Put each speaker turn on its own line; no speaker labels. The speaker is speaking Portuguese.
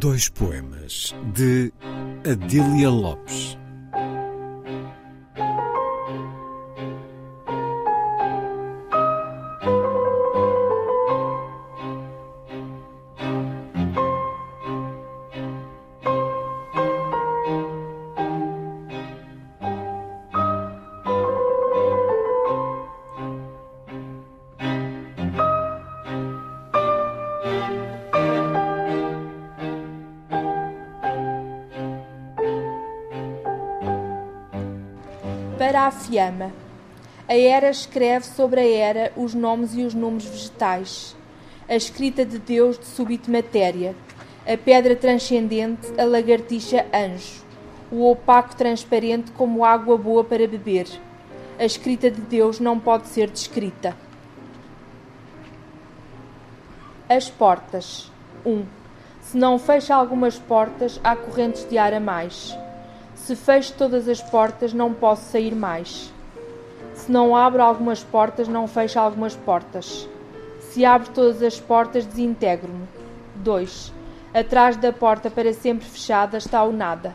Dois poemas de Adília Lopes.
Para a Fiamma. A Era escreve sobre a Era os nomes e os números vegetais. A escrita de Deus de súbito matéria. A pedra transcendente, a lagartixa anjo. O opaco transparente como água boa para beber. A escrita de Deus não pode ser descrita. As portas. 1. Um. Se não fecha algumas portas, há correntes de ar a mais. Se fecho todas as portas, não posso sair mais. Se não abro algumas portas, não fecho algumas portas. Se abro todas as portas, desintegro-me. 2. Atrás da porta para sempre fechada está o nada.